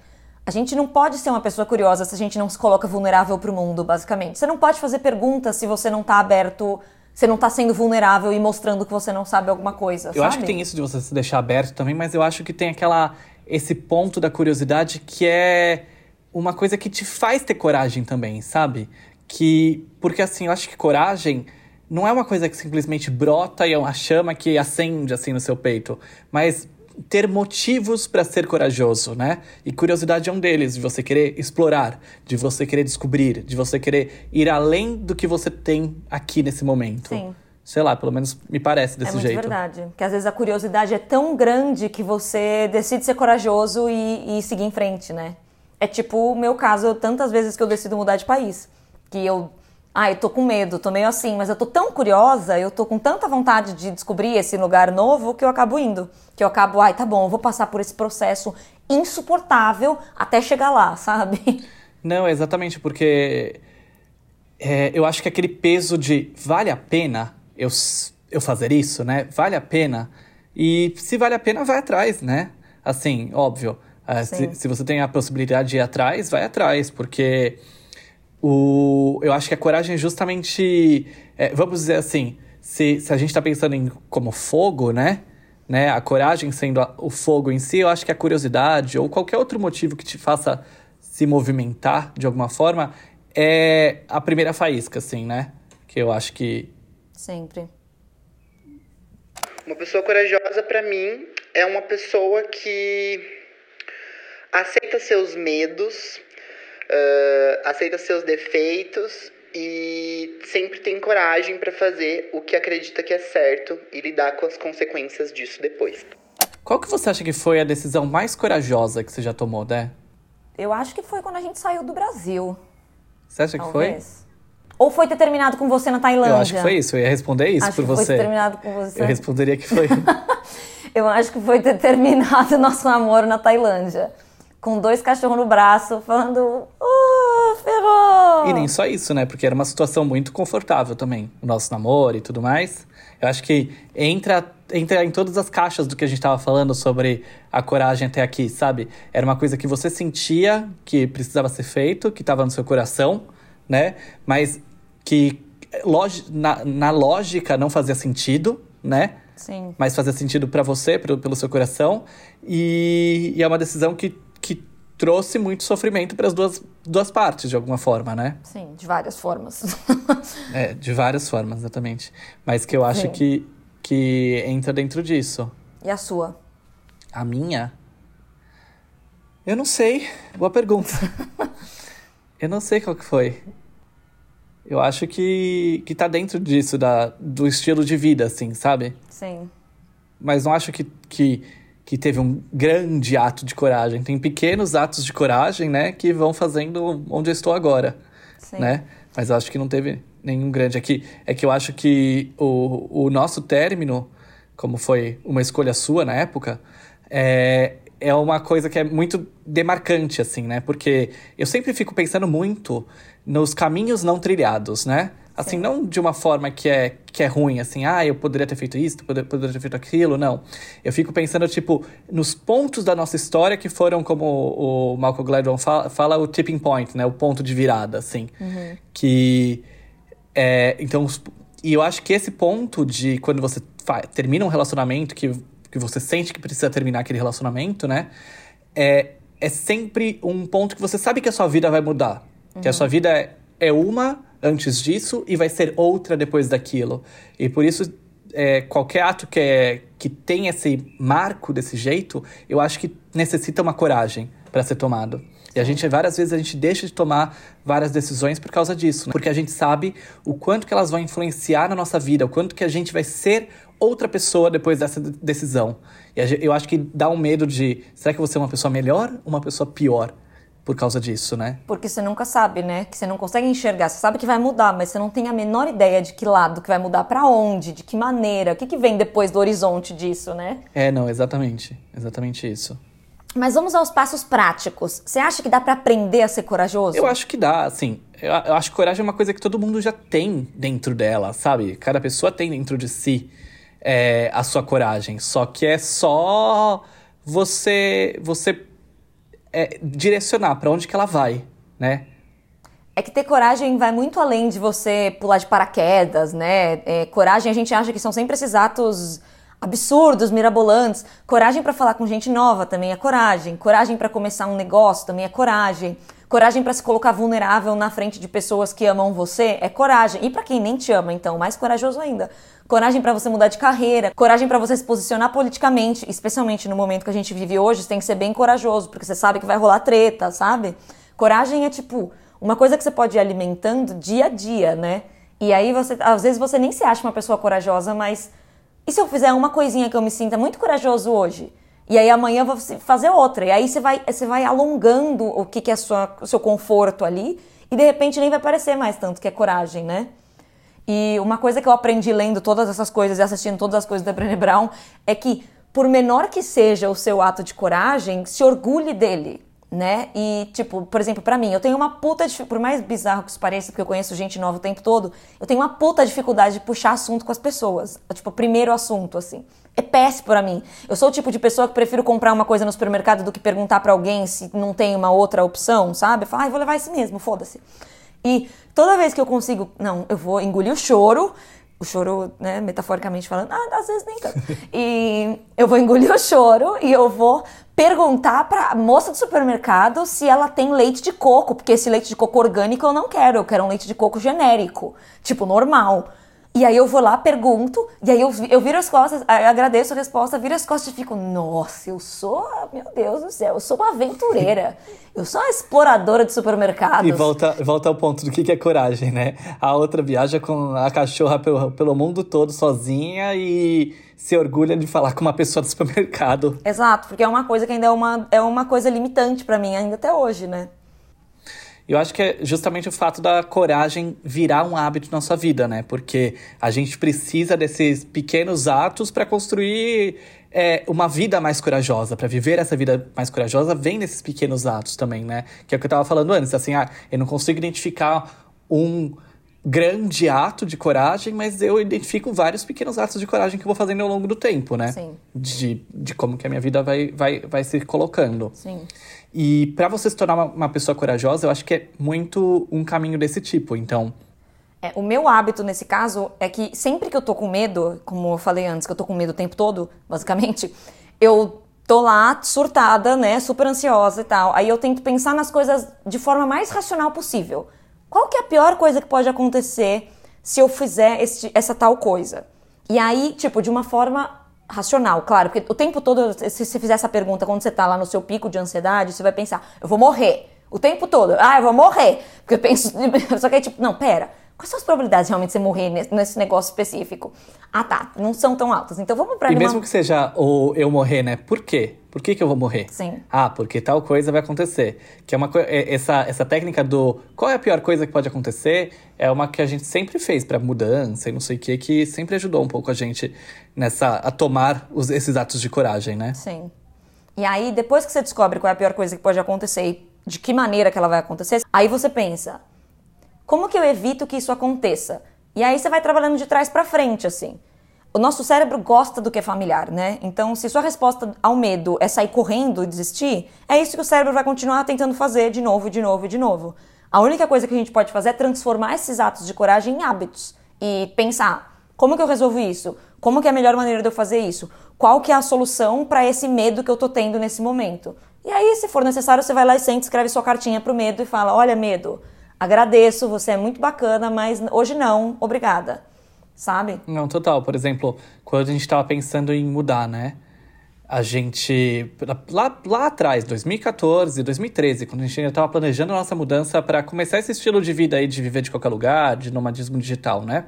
A gente não pode ser uma pessoa curiosa se a gente não se coloca vulnerável para o mundo, basicamente. Você não pode fazer perguntas se você não está aberto, você não está sendo vulnerável e mostrando que você não sabe alguma coisa. Eu sabe? acho que tem isso de você se deixar aberto também, mas eu acho que tem aquela esse ponto da curiosidade que é uma coisa que te faz ter coragem também, sabe? Que porque assim, eu acho que coragem não é uma coisa que simplesmente brota e é uma chama que acende assim no seu peito, mas ter motivos para ser corajoso, né? E curiosidade é um deles, de você querer explorar, de você querer descobrir, de você querer ir além do que você tem aqui nesse momento. Sim. Sei lá, pelo menos me parece desse é muito jeito. verdade. Que às vezes a curiosidade é tão grande que você decide ser corajoso e, e seguir em frente, né? É tipo o meu caso, tantas vezes que eu decido mudar de país. Que eu ah, eu tô com medo, tô meio assim, mas eu tô tão curiosa, eu tô com tanta vontade de descobrir esse lugar novo que eu acabo indo. Que eu acabo, ai, tá bom, eu vou passar por esse processo insuportável até chegar lá, sabe? Não, exatamente, porque é, eu acho que aquele peso de vale a pena eu, eu fazer isso, né? Vale a pena. E se vale a pena, vai atrás, né? Assim, óbvio. Uh, se, se, você tem a possibilidade de ir atrás, vai atrás, porque o, eu acho que a coragem é justamente. É, vamos dizer assim, se, se a gente está pensando em como fogo, né? né? A coragem sendo a, o fogo em si, eu acho que a curiosidade ou qualquer outro motivo que te faça se movimentar de alguma forma é a primeira faísca, assim, né? Que eu acho que. Sempre. Uma pessoa corajosa, para mim, é uma pessoa que aceita seus medos, uh, aceita seus defeitos e sempre tem coragem para fazer o que acredita que é certo e lidar com as consequências disso depois. Qual que você acha que foi a decisão mais corajosa que você já tomou, né? Eu acho que foi quando a gente saiu do Brasil. Você acha Talvez. que foi? Ou foi ter terminado com você na Tailândia? Eu acho que foi isso, eu ia responder isso acho por que você. Foi ter terminado com você. Eu responderia que foi. eu acho que foi ter terminado nosso namoro na Tailândia. Com dois cachorros no braço, falando. Uh, ferrou! E nem só isso, né? Porque era uma situação muito confortável também. O nosso namoro e tudo mais. Eu acho que entra, entra em todas as caixas do que a gente estava falando sobre a coragem até aqui, sabe? Era uma coisa que você sentia que precisava ser feito, que estava no seu coração, né? Mas que na, na lógica não fazia sentido, né? Sim. Mas fazia sentido para você, pro, pelo seu coração. E, e, é uma decisão que, que trouxe muito sofrimento para as duas, duas partes, de alguma forma, né? Sim, de várias formas. é, de várias formas, exatamente. Mas que eu acho que, que entra dentro disso. E a sua? A minha? Eu não sei. Boa pergunta. eu não sei qual que foi. Eu acho que, que tá dentro disso, da, do estilo de vida, assim, sabe? Sim. Mas não acho que, que, que teve um grande ato de coragem. Tem pequenos atos de coragem, né? Que vão fazendo onde eu estou agora, Sim. né? Mas acho que não teve nenhum grande aqui. É que eu acho que o, o nosso término, como foi uma escolha sua na época, é, é uma coisa que é muito demarcante, assim, né? Porque eu sempre fico pensando muito nos caminhos não trilhados, né? Assim, Sim. não de uma forma que é, que é ruim, assim, ah, eu poderia ter feito isso, poderia, poderia ter feito aquilo, não. Eu fico pensando, tipo, nos pontos da nossa história que foram, como o Malcolm Gladwell fala, fala o tipping point, né? O ponto de virada, assim. Uhum. Que, é, então, e eu acho que esse ponto de quando você termina um relacionamento, que, que você sente que precisa terminar aquele relacionamento, né? É, é sempre um ponto que você sabe que a sua vida vai mudar. Uhum. Que a sua vida é, é uma antes disso e vai ser outra depois daquilo. E por isso, é, qualquer ato que, é, que tem esse marco desse jeito, eu acho que necessita uma coragem para ser tomado. E a gente, várias vezes, a gente deixa de tomar várias decisões por causa disso. Né? Porque a gente sabe o quanto que elas vão influenciar na nossa vida, o quanto que a gente vai ser outra pessoa depois dessa decisão. E eu acho que dá um medo de, será que você é uma pessoa melhor ou uma pessoa pior? Por causa disso, né? Porque você nunca sabe, né? Que você não consegue enxergar. Você sabe que vai mudar, mas você não tem a menor ideia de que lado que vai mudar, para onde, de que maneira, o que, que vem depois do horizonte disso, né? É, não, exatamente. Exatamente isso. Mas vamos aos passos práticos. Você acha que dá para aprender a ser corajoso? Eu acho que dá, assim. Eu, eu acho que coragem é uma coisa que todo mundo já tem dentro dela, sabe? Cada pessoa tem dentro de si é, a sua coragem. Só que é só você você é, direcionar para onde que ela vai, né? É que ter coragem vai muito além de você pular de paraquedas, né? É, coragem, a gente acha que são sempre esses atos absurdos, mirabolantes. Coragem para falar com gente nova também é coragem. Coragem para começar um negócio também é coragem. Coragem para se colocar vulnerável na frente de pessoas que amam você é coragem. E para quem nem te ama, então, mais corajoso ainda coragem para você mudar de carreira, coragem para você se posicionar politicamente, especialmente no momento que a gente vive hoje, você tem que ser bem corajoso, porque você sabe que vai rolar treta, sabe? Coragem é tipo uma coisa que você pode ir alimentando dia a dia, né? E aí você, às vezes você nem se acha uma pessoa corajosa, mas e se eu fizer uma coisinha que eu me sinta muito corajoso hoje? E aí amanhã eu vou fazer outra. E aí você vai, você vai alongando o que, que é sua, o seu conforto ali, e de repente nem vai parecer mais tanto que é coragem, né? E uma coisa que eu aprendi lendo todas essas coisas e assistindo todas as coisas da Brené Brown é que, por menor que seja o seu ato de coragem, se orgulhe dele, né? E, tipo, por exemplo, para mim, eu tenho uma puta dificuldade, por mais bizarro que isso pareça, porque eu conheço gente nova o tempo todo, eu tenho uma puta dificuldade de puxar assunto com as pessoas. Tipo, primeiro assunto, assim. É péssimo para mim. Eu sou o tipo de pessoa que prefiro comprar uma coisa no supermercado do que perguntar para alguém se não tem uma outra opção, sabe? Falo, ah, vou levar esse mesmo, foda-se. E toda vez que eu consigo, não, eu vou engolir o choro, o choro, né, metaforicamente falando, ah, às vezes nem tanto. E eu vou engolir o choro e eu vou perguntar pra moça do supermercado se ela tem leite de coco, porque esse leite de coco orgânico eu não quero, eu quero um leite de coco genérico, tipo normal. E aí eu vou lá, pergunto, e aí eu, eu viro as costas, agradeço a resposta, viro as costas e fico, nossa, eu sou, meu Deus do céu, eu sou uma aventureira. Eu sou uma exploradora de supermercados. E volta, volta ao ponto do que é coragem, né? A outra viaja com a cachorra pelo, pelo mundo todo sozinha e se orgulha de falar com uma pessoa do supermercado. Exato, porque é uma coisa que ainda é uma, é uma coisa limitante para mim, ainda até hoje, né? Eu acho que é justamente o fato da coragem virar um hábito na sua vida, né? Porque a gente precisa desses pequenos atos para construir é, uma vida mais corajosa, para viver essa vida mais corajosa, vem nesses pequenos atos também, né? Que é o que eu tava falando antes, assim, ah, eu não consigo identificar um grande ato de coragem, mas eu identifico vários pequenos atos de coragem que eu vou fazendo ao longo do tempo, né? Sim. De, de como que a minha vida vai, vai, vai se colocando. Sim. E para você se tornar uma, pessoa corajosa, eu acho que é muito um caminho desse tipo. Então. É, o meu hábito nesse caso é que sempre que eu tô com medo, como eu falei antes, que eu tô com medo o tempo todo, basicamente, eu tô lá surtada, né, super ansiosa e tal. Aí eu tento pensar nas coisas de forma mais racional possível. Qual que é a pior coisa que pode acontecer se eu fizer este, essa tal coisa? E aí, tipo, de uma forma racional, claro, porque o tempo todo, se você fizer essa pergunta quando você tá lá no seu pico de ansiedade, você vai pensar, eu vou morrer. O tempo todo, ah, eu vou morrer. Porque eu penso, só que é tipo, não, pera, Quais são as probabilidades de realmente você morrer nesse negócio específico? Ah, tá, não são tão altas. Então vamos para E mesmo que seja o eu morrer, né? Por quê? Por que, que eu vou morrer? Sim. Ah, porque tal coisa vai acontecer. Que é uma coisa. Essa, essa técnica do qual é a pior coisa que pode acontecer é uma que a gente sempre fez para mudança e não sei o que, que sempre ajudou um pouco a gente nessa. a tomar os, esses atos de coragem, né? Sim. E aí, depois que você descobre qual é a pior coisa que pode acontecer e de que maneira que ela vai acontecer, aí você pensa, como que eu evito que isso aconteça? E aí você vai trabalhando de trás para frente, assim. O nosso cérebro gosta do que é familiar, né? Então, se sua resposta ao medo é sair correndo e desistir, é isso que o cérebro vai continuar tentando fazer de novo, de novo, de novo. A única coisa que a gente pode fazer é transformar esses atos de coragem em hábitos e pensar: como que eu resolvo isso? Como que é a melhor maneira de eu fazer isso? Qual que é a solução para esse medo que eu tô tendo nesse momento? E aí, se for necessário, você vai lá e sente, escreve sua cartinha pro medo e fala: "Olha, medo, agradeço, você é muito bacana, mas hoje não, obrigada. Sabe? Não, total. Por exemplo, quando a gente estava pensando em mudar, né? A gente. Lá, lá atrás, 2014, 2013, quando a gente ainda estava planejando a nossa mudança para começar esse estilo de vida aí de viver de qualquer lugar, de nomadismo digital, né?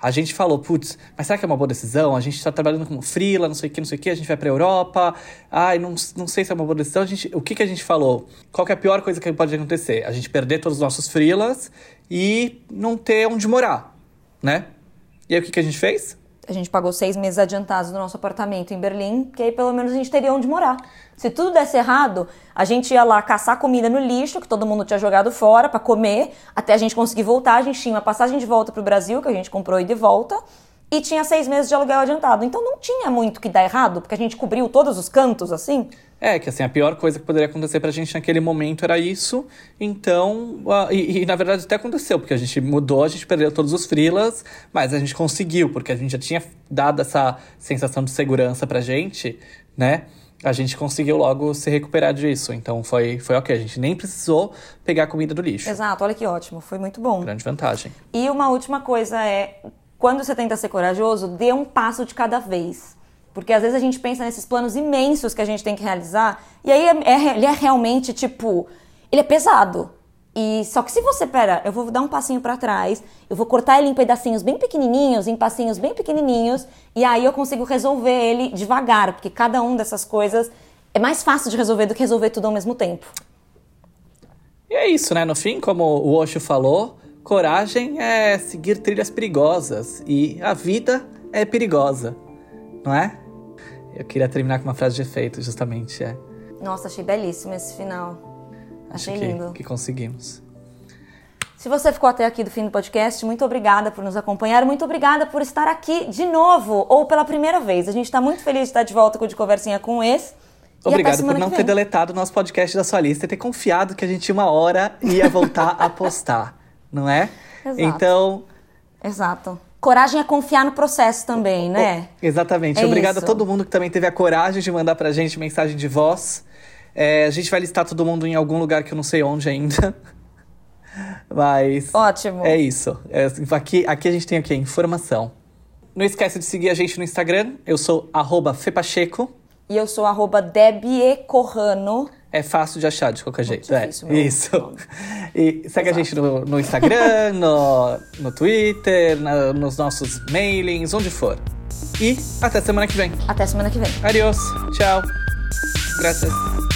A gente falou, putz, mas será que é uma boa decisão? A gente está trabalhando como freela, não sei o que, não sei o que, a gente vai para Europa, ai, não, não sei se é uma boa decisão. A gente, o que, que a gente falou? Qual é a pior coisa que pode acontecer? A gente perder todos os nossos freelas e não ter onde morar, né? E aí o que, que a gente fez? A gente pagou seis meses adiantados do nosso apartamento em Berlim, que aí pelo menos a gente teria onde morar. Se tudo desse errado, a gente ia lá caçar comida no lixo, que todo mundo tinha jogado fora para comer, até a gente conseguir voltar. A gente tinha uma passagem de volta pro Brasil, que a gente comprou e de volta, e tinha seis meses de aluguel adiantado. Então não tinha muito que dar errado, porque a gente cobriu todos os cantos assim. É, que assim, a pior coisa que poderia acontecer pra gente naquele momento era isso. Então, uh, e, e, na verdade até aconteceu, porque a gente mudou, a gente perdeu todos os frilas, mas a gente conseguiu, porque a gente já tinha dado essa sensação de segurança pra gente, né? A gente conseguiu logo se recuperar disso. Então foi, foi ok. A gente nem precisou pegar a comida do lixo. Exato, olha que ótimo. Foi muito bom. Grande vantagem. E uma última coisa é: quando você tenta ser corajoso, dê um passo de cada vez. Porque às vezes a gente pensa nesses planos imensos que a gente tem que realizar, e aí é, é, ele é realmente tipo. Ele é pesado. E só que se você, pera, eu vou dar um passinho para trás, eu vou cortar ele em pedacinhos bem pequenininhos, em passinhos bem pequenininhos, e aí eu consigo resolver ele devagar, porque cada um dessas coisas é mais fácil de resolver do que resolver tudo ao mesmo tempo. E é isso, né? No fim, como o Osho falou, coragem é seguir trilhas perigosas e a vida é perigosa, não é? Eu queria terminar com uma frase de efeito, justamente, é. Nossa, achei belíssimo esse final. Achei que, lindo. Que conseguimos. Se você ficou até aqui do fim do podcast, muito obrigada por nos acompanhar, muito obrigada por estar aqui de novo ou pela primeira vez. A gente está muito feliz de estar de volta com o De Conversinha com esse. Obrigado por não ter deletado o nosso podcast da sua lista e ter confiado que a gente uma hora ia voltar a postar, não é? Exato. Então. Exato. Coragem é confiar no processo também, né? Exatamente. É Obrigado isso. a todo mundo que também teve a coragem de mandar pra gente mensagem de voz. É, a gente vai listar todo mundo em algum lugar que eu não sei onde ainda. Mas. Ótimo. É isso. É, aqui, aqui a gente tem o quê? Informação. Não esquece de seguir a gente no Instagram. Eu sou Fepacheco. E eu sou arroba Debiecorrano. É fácil de achar de qualquer jeito. É, isso. E segue Exato. a gente no, no Instagram, no, no Twitter, na, nos nossos mailings, onde for. E até semana que vem. Até semana que vem. Adiós. Tchau. Graças.